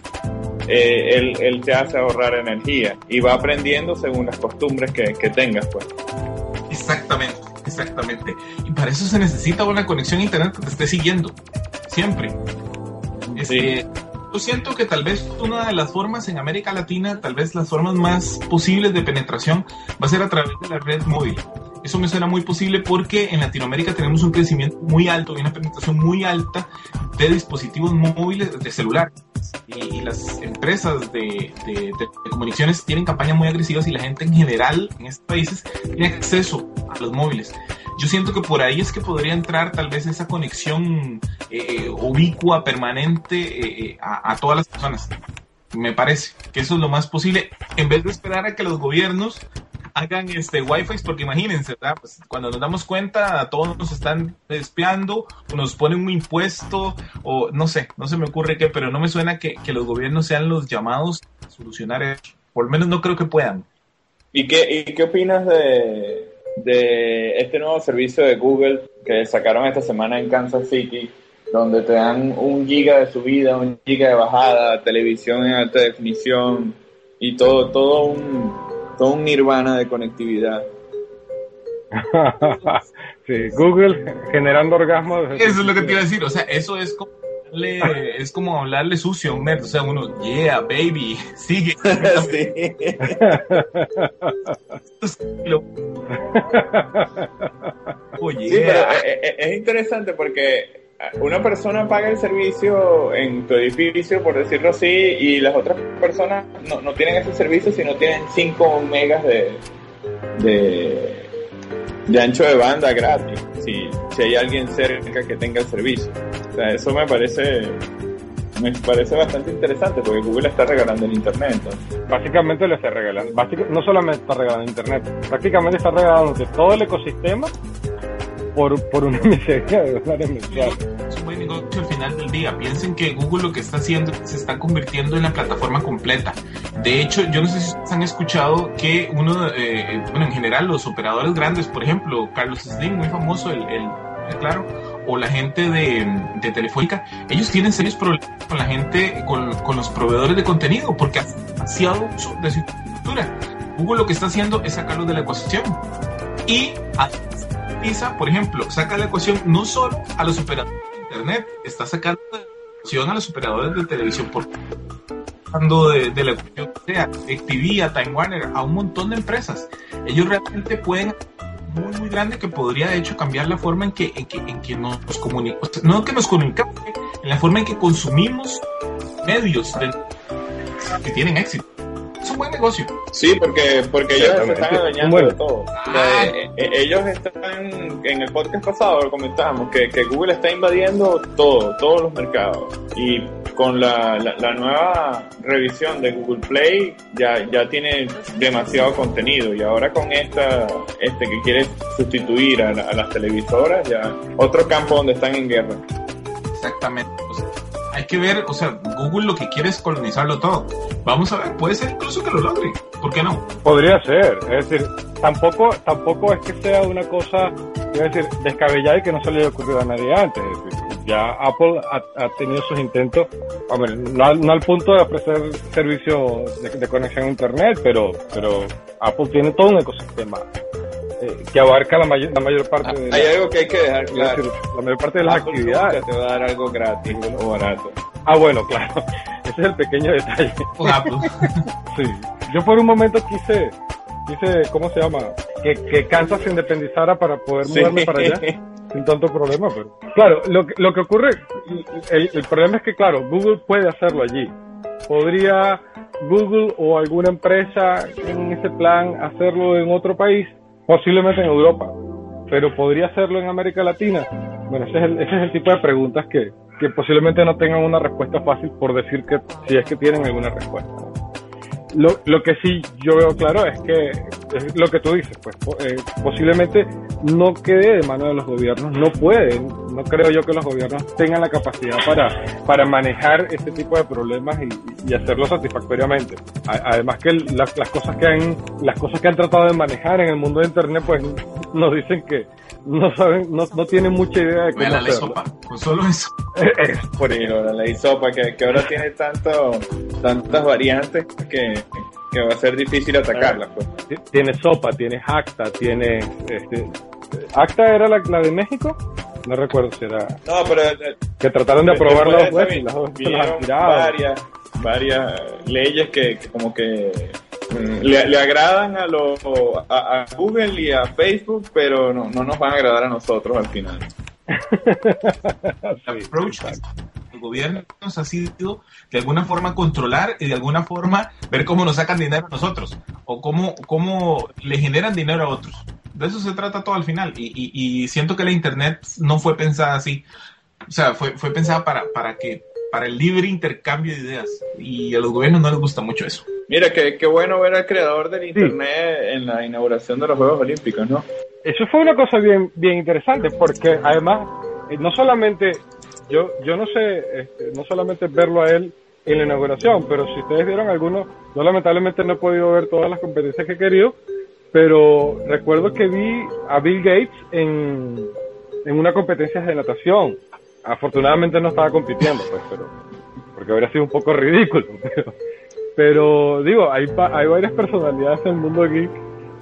eh, él, él, te hace ahorrar energía y va aprendiendo según las costumbres que, que, tengas. Pues. Exactamente, exactamente. Y para eso se necesita una conexión a internet que te esté siguiendo, siempre. Este, sí. Yo siento que tal vez una de las formas en América Latina, tal vez las formas más posibles de penetración, va a ser a través de la red móvil. Eso me suena muy posible porque en Latinoamérica tenemos un crecimiento muy alto y una penetración muy alta de dispositivos móviles de celular. Y, las empresas de, de, de, comunicaciones tienen campañas muy agresivas y la gente en general en estos países tiene acceso a los móviles. Yo siento que por ahí es que podría entrar tal vez esa conexión eh, ubicua, permanente eh, a, a todas las personas. Me parece que eso es lo más posible, en vez de esperar a que los gobiernos hagan este wifi porque imagínense, ¿verdad? Pues cuando nos damos cuenta, todos nos están espiando, o nos ponen un impuesto, o no sé, no se me ocurre qué, pero no me suena que, que los gobiernos sean los llamados a solucionar eso. Por lo menos no creo que puedan. ¿Y qué, y qué opinas de, de este nuevo servicio de Google que sacaron esta semana en Kansas City? donde te dan un giga de subida, un giga de bajada, televisión en alta definición y todo, todo un, todo un nirvana de conectividad. sí, Google generando orgasmos. Eso es lo que te iba a decir, o sea, eso es como hablarle, es como hablarle sucio a un nerd, o sea, uno, yeah, baby, sigue. Oye, sí, pero es, es interesante porque una persona paga el servicio en tu edificio, por decirlo así, y las otras personas no, no tienen ese servicio, sino tienen 5 megas de, de, de, ancho de banda gratis, si, si hay alguien cerca que tenga el servicio. O sea, eso me parece me parece bastante interesante porque Google está regalando el internet. Entonces. Básicamente le está regalando, no solamente está regalando internet, prácticamente está regalando todo el ecosistema por, por una miseria de dólares mensuales. Es un buen negocio al final del día. Piensen que Google lo que está haciendo se está convirtiendo en la plataforma completa. De hecho, yo no sé si ustedes han escuchado que uno, eh, bueno, en general los operadores grandes, por ejemplo, Carlos Slim, muy famoso, el, el, claro, o la gente de, de, Telefónica, ellos tienen serios problemas con la gente, con, con los proveedores de contenido, porque ha demasiado uso de su infraestructura. Google lo que está haciendo es sacarlos de la ecuación. Y Por ejemplo, saca la ecuación no solo a los operadores de Internet, está sacando la ecuación a los operadores de televisión por de, de la ecuación sea TV, a Time Warner, a un montón de empresas. Ellos realmente pueden muy muy grande que podría de hecho cambiar la forma en que en que, en que nos comunicamos, no que nos comunicamos, en la forma en que consumimos medios de, que tienen éxito es un buen negocio. Sí, porque, porque ellos se están adueñando bueno. de todo. O sea, eh, eh, ellos están, en el podcast pasado lo comentábamos, que, que Google está invadiendo todo, todos los mercados. Y con la, la, la, nueva revisión de Google Play ya, ya tiene demasiado contenido y ahora con esta este que quiere sustituir a, a las televisoras ya otro campo donde están en guerra. Exactamente. Que ver, o sea, Google lo que quiere es colonizarlo todo. Vamos a ver, puede ser incluso que lo logre. ¿Por qué no? Podría ser, es decir, tampoco, tampoco es que sea una cosa, es decir, descabellada y que no se le haya ocurrido a nadie antes. Ya Apple ha, tenido sus intentos, hombre, no, no, al punto de ofrecer servicio de, de, conexión a internet, pero, pero Apple tiene todo un ecosistema eh, que abarca la mayor, la mayor parte ah, de hay la, algo que hay que dejar claro. decir, la mayor parte de las Apple actividades. te va a dar algo gratis o barato. Ah bueno claro. Ese es el pequeño detalle. Sí. Yo por un momento quise quise cómo se llama que, que Kansas se independizara para poder mudarme sí. para allá sin tanto problema pero claro lo, lo que ocurre el, el problema es que claro Google puede hacerlo allí. Podría Google o alguna empresa en ese plan hacerlo en otro país posiblemente en Europa, pero podría hacerlo en América Latina. Bueno, ese es el, ese es el tipo de preguntas que, que, posiblemente no tengan una respuesta fácil por decir que si es que tienen alguna respuesta. Lo, lo que sí yo veo claro es que es lo que tú dices, pues eh, posiblemente no quede de mano de los gobiernos, no pueden, no creo yo que los gobiernos tengan la capacidad para, para manejar este tipo de problemas y, y hacerlo satisfactoriamente. A- además que las, las cosas que han, las cosas que han tratado de manejar en el mundo de internet, pues nos dicen que no saben, no, no tienen mucha idea de cómo la ley sopa, con solo eso. Es por Sí, la ley sopa, que, que ahora tiene tanto, tantas variantes que, que va a ser difícil atacarla. Pues. Ti- Tiene sopa, tiene acta, tiene este, acta era la, la de México, no recuerdo si era No, pero eh, que trataron de aprobar los jueces y las dos varias, varias leyes que, que como que mm, le, le agradan a, lo, a, a Google y a Facebook, pero no, no nos van a agradar a nosotros al final. El approach del gobierno ha sido de alguna forma controlar y de alguna forma ver cómo nos sacan dinero a nosotros o cómo, cómo le generan dinero a otros. De eso se trata todo al final y, y- y siento que la internet no fue pensada así. O sea, fue, fue pensada para, para que para el libre intercambio de ideas y a los gobiernos no les gusta mucho eso. Mira, qué, qué bueno ver al creador del Internet en la inauguración de los Juegos Olímpicos, ¿no? Eso fue una cosa bien, bien interesante, porque además, eh, no solamente, yo, yo no sé, este, no solamente verlo a él en la inauguración, pero si ustedes vieron algunos, yo lamentablemente no he podido ver todas las competencias que he querido, pero recuerdo que vi a Bill Gates en, en una competencia de natación. Afortunadamente no estaba compitiendo, pues, pero, porque habría sido un poco ridículo, pero, digo, hay, hay varias personalidades en el mundo geek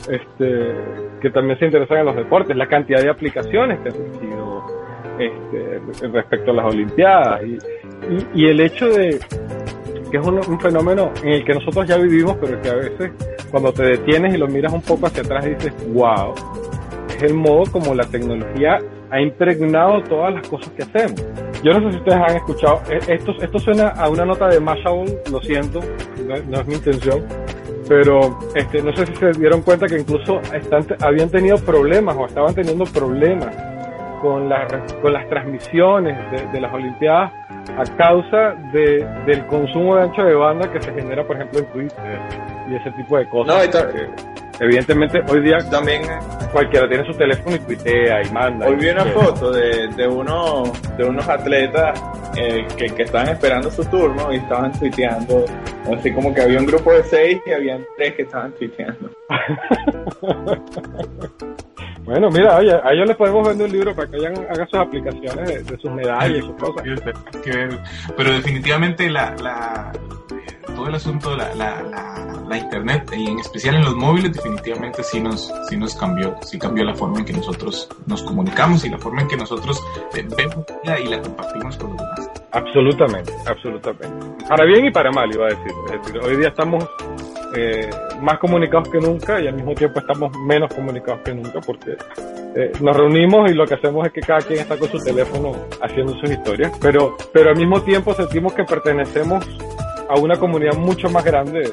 este, que también se interesan en los deportes, la cantidad de aplicaciones que han surgido este, respecto a las Olimpiadas y, y, y el hecho de que es un, un fenómeno en el que nosotros ya vivimos, pero que a veces cuando te detienes y lo miras un poco hacia atrás dices, wow, es el modo como la tecnología ha impregnado todas las cosas que hacemos. Yo no sé si ustedes han escuchado, eh, esto, esto suena a una nota de Mashable, lo siento, no, no es mi intención, pero este, no sé si se dieron cuenta que incluso están, habían tenido problemas o estaban teniendo problemas con, la, con las transmisiones de, de las Olimpiadas a causa de, del consumo de ancho de banda que se genera, por ejemplo, en Twitter y ese tipo de cosas. No, y evidentemente, hoy día También cualquiera tiene su teléfono y tuitea y manda. hoy vi una foto de, de, uno, de unos atletas eh, que, que estaban esperando su turno y estaban tuiteando. Así como que había un grupo de seis y habían tres que estaban tuiteando. Bueno, mira, oye, a ellos les podemos vender un libro para que hagan, hagan sus aplicaciones de, de sus medallas y sus cosas. Pero definitivamente la, la- eh, todo el asunto de la, la, internet y en especial en los móviles definitivamente sí nos, sí nos cambió, sí cambió la forma en que nosotros nos comunicamos y la forma en que nosotros eh, vemos y la compartimos con los demás. Absolutamente, absolutamente. Para bien y para mal, iba a decir. Es decir, hoy día estamos eh, más comunicados que nunca y al mismo tiempo estamos menos comunicados que nunca porque eh, nos reunimos y lo que hacemos es que cada quien está con su teléfono haciendo sus historias, pero, pero al mismo tiempo sentimos que pertenecemos a una comunidad mucho más grande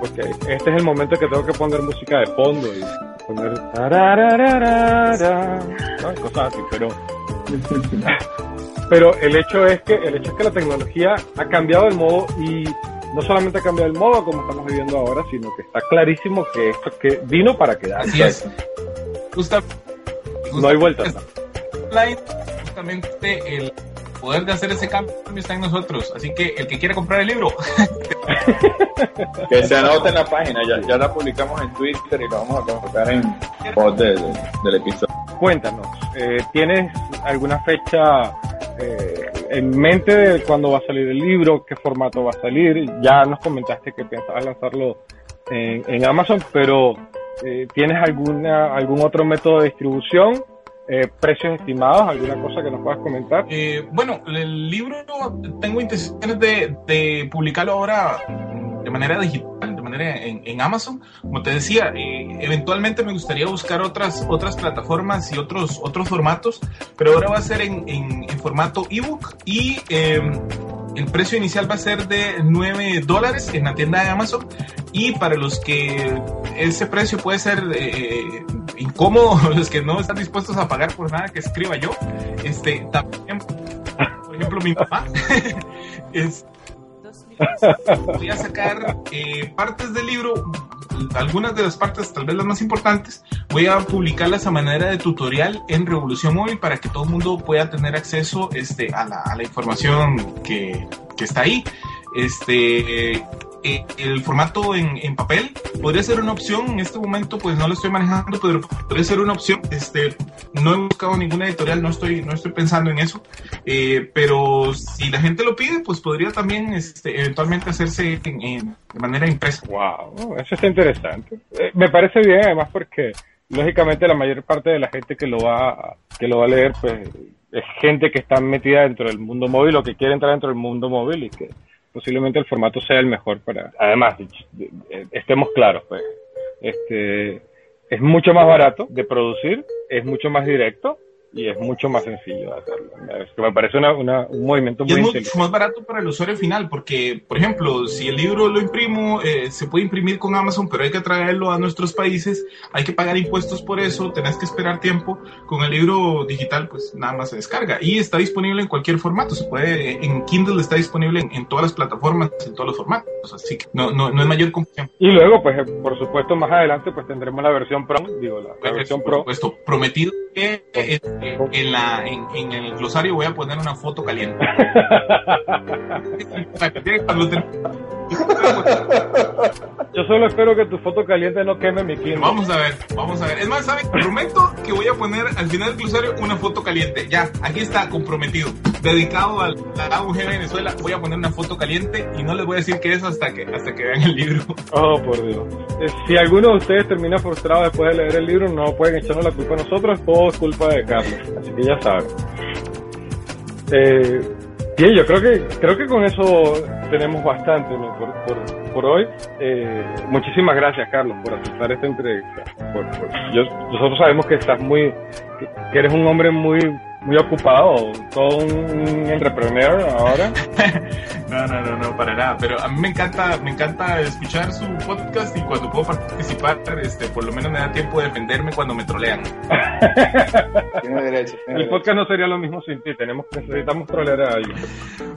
porque este es el momento que tengo que poner música de fondo y poner cosas así, pero pero el hecho es que el hecho es que la tecnología ha cambiado el modo y no solamente ha cambiado el modo como estamos viviendo ahora, sino que está clarísimo que esto que vino para quedar. Así es. No hay vuelta. justamente el poder de hacer ese cambio está en nosotros. Así que el que quiera comprar el libro, Que se anote en la página, ya, ya la publicamos en Twitter y lo vamos a colocar en post de- de- del episodio. Cuéntanos, eh, ¿tienes alguna fecha eh, en mente de cuándo va a salir el libro? ¿Qué formato va a salir? Ya nos comentaste que pensabas lanzarlo en, en Amazon, pero eh, ¿tienes alguna algún otro método de distribución? Eh, ¿Precios estimados? ¿Alguna cosa que nos puedas comentar? Eh, bueno, el libro tengo intenciones de, de publicarlo ahora de manera digital, de manera en, en Amazon. Como te decía, eh, eventualmente me gustaría buscar otras, otras plataformas y otros, otros formatos, pero ahora va a ser en, en- en formato ebook y eh, el precio inicial va a ser de 9 dólares en la tienda de Amazon y para los que ese precio puede ser eh, incómodo, los que no están dispuestos a pagar por nada que escriba yo, este, también, por ejemplo, mi mamá, es, voy a sacar eh, partes del libro, algunas de las partes, tal vez las más importantes, voy a publicarlas a manera de tutorial en Revolución Móvil para que todo el mundo pueda tener acceso este, a, la, información que está ahí. Este, eh, el formato en, en, papel podría ser una opción. En este momento, pues no lo estoy manejando, pero podría ser una opción. Este, no he buscado ninguna editorial, no estoy, no estoy pensando en eso. Eh, pero si la gente lo pide, pues podría también este, eventualmente hacerse de manera impresa. Wow, eso está interesante. Eh, me parece bien, además, porque lógicamente la mayor parte de la gente que lo va, que lo va a leer, pues es gente que está metida dentro del mundo móvil o que quiere entrar dentro del mundo móvil y que posiblemente el formato sea el mejor para además estemos claros pues. Este es mucho más barato de producir es mucho más directo y es mucho más sencillo hacerlo. Es que me parece una, una, un movimiento muy Y es mucho más barato para el usuario final, porque, por ejemplo, si el libro lo imprimo, eh, se puede imprimir con Amazon, pero hay que traerlo a nuestros países, hay que pagar impuestos por eso, tenés que esperar tiempo. Con el libro digital, pues nada más se descarga y está disponible en cualquier formato. Se puede, en Kindle está disponible en, en todas las plataformas, en todos los formatos, así que no, no, no es mayor confusión. Y luego, pues, por supuesto, más adelante, pues tendremos la versión Pro, digo, la, la versión por Pro. Supuesto, prometido que eh, en, la, en, en, el glosario voy a poner una foto caliente. Yo solo espero que tu foto caliente no queme mi Kindle. Vamos a ver, vamos a ver. Es más, ¿saben? Prometo que voy a poner al final del glosario una foto caliente. Ya, aquí está comprometido. Dedicado al AUG Venezuela, voy a poner una foto caliente y no les voy a decir qué es hasta que, hasta que vean el libro. Oh, por Dios. Si alguno de ustedes termina frustrado después de leer el libro, no pueden echarnos la culpa a nosotros, todo es culpa de Carlos. Así que ya saben. Eh, bien, yo creo que creo que con eso tenemos bastante ¿no? por, por, por, hoy. Eh, muchísimas gracias, Carlos, por aceptar esta entrevista. Por, yo, nosotros sabemos que estás muy, que, que eres un hombre muy muy ocupado, todo un entrepreneur ahora. no, no, no, no, para nada. Pero a mí me encanta, me encanta escuchar su podcast y cuando puedo participar, este, por lo menos me da tiempo de defenderme cuando me trolean. tiene derecho. Tiene El podcast no sería lo mismo sin ti. Tenemos, necesitamos trolear a alguien.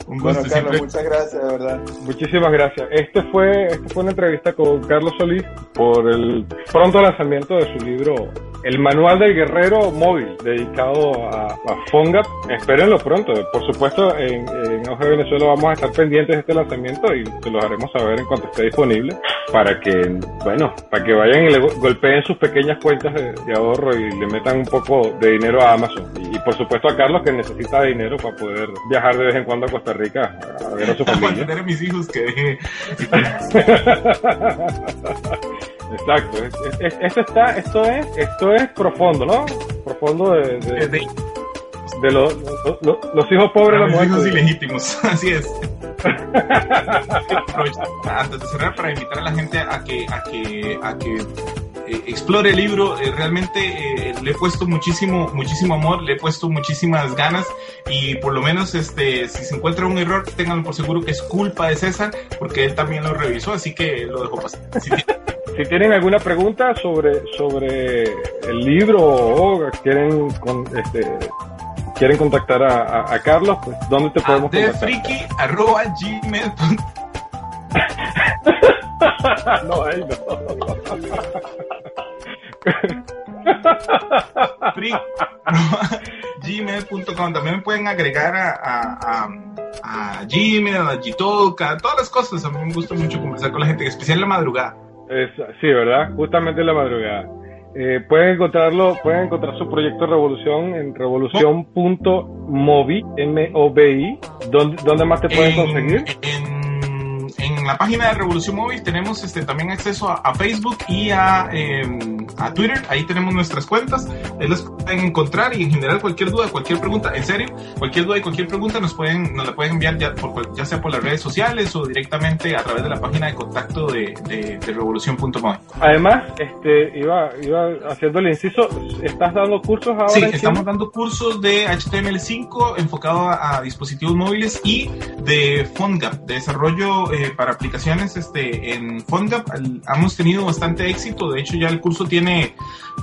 Un gusto, bueno, Carlos, siempre. muchas gracias, de verdad. Muchísimas gracias. Este fue, este fue una entrevista con Carlos Solís por el pronto lanzamiento de su libro El Manual del Guerrero Móvil, dedicado a, a Fongap. Espérenlo pronto. Por supuesto, en, en Auge Venezuela vamos a estar pendientes de este lanzamiento y se los haremos saber en cuanto esté disponible para que, bueno, para que vayan y le golpeen sus pequeñas cuentas de, de ahorro y le metan un poco de dinero a Amazon. Y, y, por supuesto a Carlos que necesita dinero para poder viajar de vez en cuando a Costa Rica a ver a su familia. a mis hijos que dejé. Exacto, es, es, esto está, esto es, esto es profundo, ¿no? Profundo de, de, de, de los, los, los, hijos pobres de los hijos ilegítimos, así es. Antes de cerrar, para invitar a la gente a que, a que, a que eh, explore el libro, eh, realmente eh, le he puesto muchísimo, muchísimo amor, le he puesto muchísimas ganas y por lo menos este, si se encuentra un error, tengan por seguro que es culpa de César, porque él también lo revisó, así que lo dejo pasar. Si si tienen alguna pregunta sobre sobre el libro o quieren con, este quieren contactar a, a, a Carlos, pues ¿dónde te podemos contactar? arroba gmail. no, ahí no. gmail.com también me pueden agregar a, a, a, a Gmail, a Gtalk, a todas las cosas. A mí me gusta mucho conversar con la gente, en especial en la madrugada. Es, sí, ¿verdad? Justamente en la madrugada. Eh, pueden encontrarlo, pueden encontrar su proyecto Revolución en revolución.mobi, M-O-B-I. ¿Dónde, ¿Dónde más te pueden en, conseguir? En, en, la página de Revolución Móvil tenemos este, también acceso a, a Facebook y a, eh, a, Twitter. Ahí tenemos nuestras cuentas. Ahí las pueden encontrar y en general cualquier duda, cualquier pregunta, en serio, cualquier duda y cualquier pregunta nos pueden, nos la pueden enviar ya, por, ya sea por las redes sociales o directamente a través de la página de contacto de, de, de revolución.móvil. Además, este, iba, iba haciendo el inciso, ¿estás dando cursos ahora? Sí, estamos Chile? dando cursos de HTML5 enfocado a, a, dispositivos móviles y de PhoneGap, de desarrollo eh, para aplicaciones este, en PhoneGap. Hemos tenido bastante éxito, de hecho ya el curso tiene,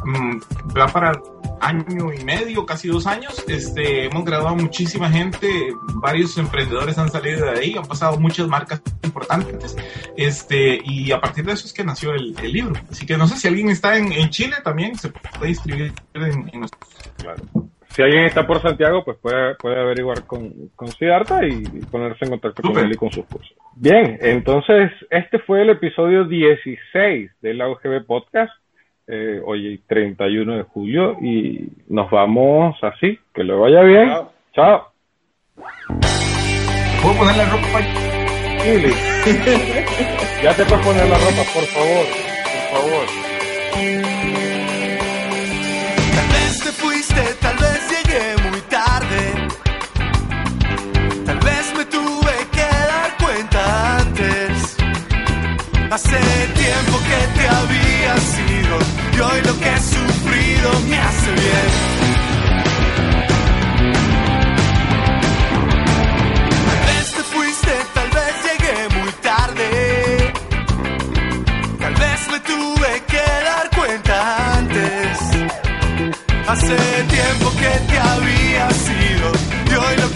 um, va para año y medio, casi dos años. Este, hemos graduado muchísima gente, varios emprendedores han salido de ahí, han pasado muchas marcas importantes. Este, y a partir de eso es que nació el, libro. Así que no sé si alguien está en, Chile también, se puede inscribir en, en nuestro... Claro. Si alguien está por Santiago, pues puede, puede averiguar con, con y ponerse en contacto con él y con sus cursos. Bien, entonces este fue el episodio 16 del AUGB Podcast. Eh, hoy 31 de julio y nos vamos así. Que le vaya bien. Chao. Chao. ¿Puedo poner la ropa? Ili. ya te puedes poner la ropa, por favor. Por favor. Hace tiempo que te había sido y hoy lo que he sufrido me hace bien. Tal vez te fuiste, tal vez llegué muy tarde. Tal vez me tuve que dar cuenta antes. Hace tiempo que te había sido y hoy lo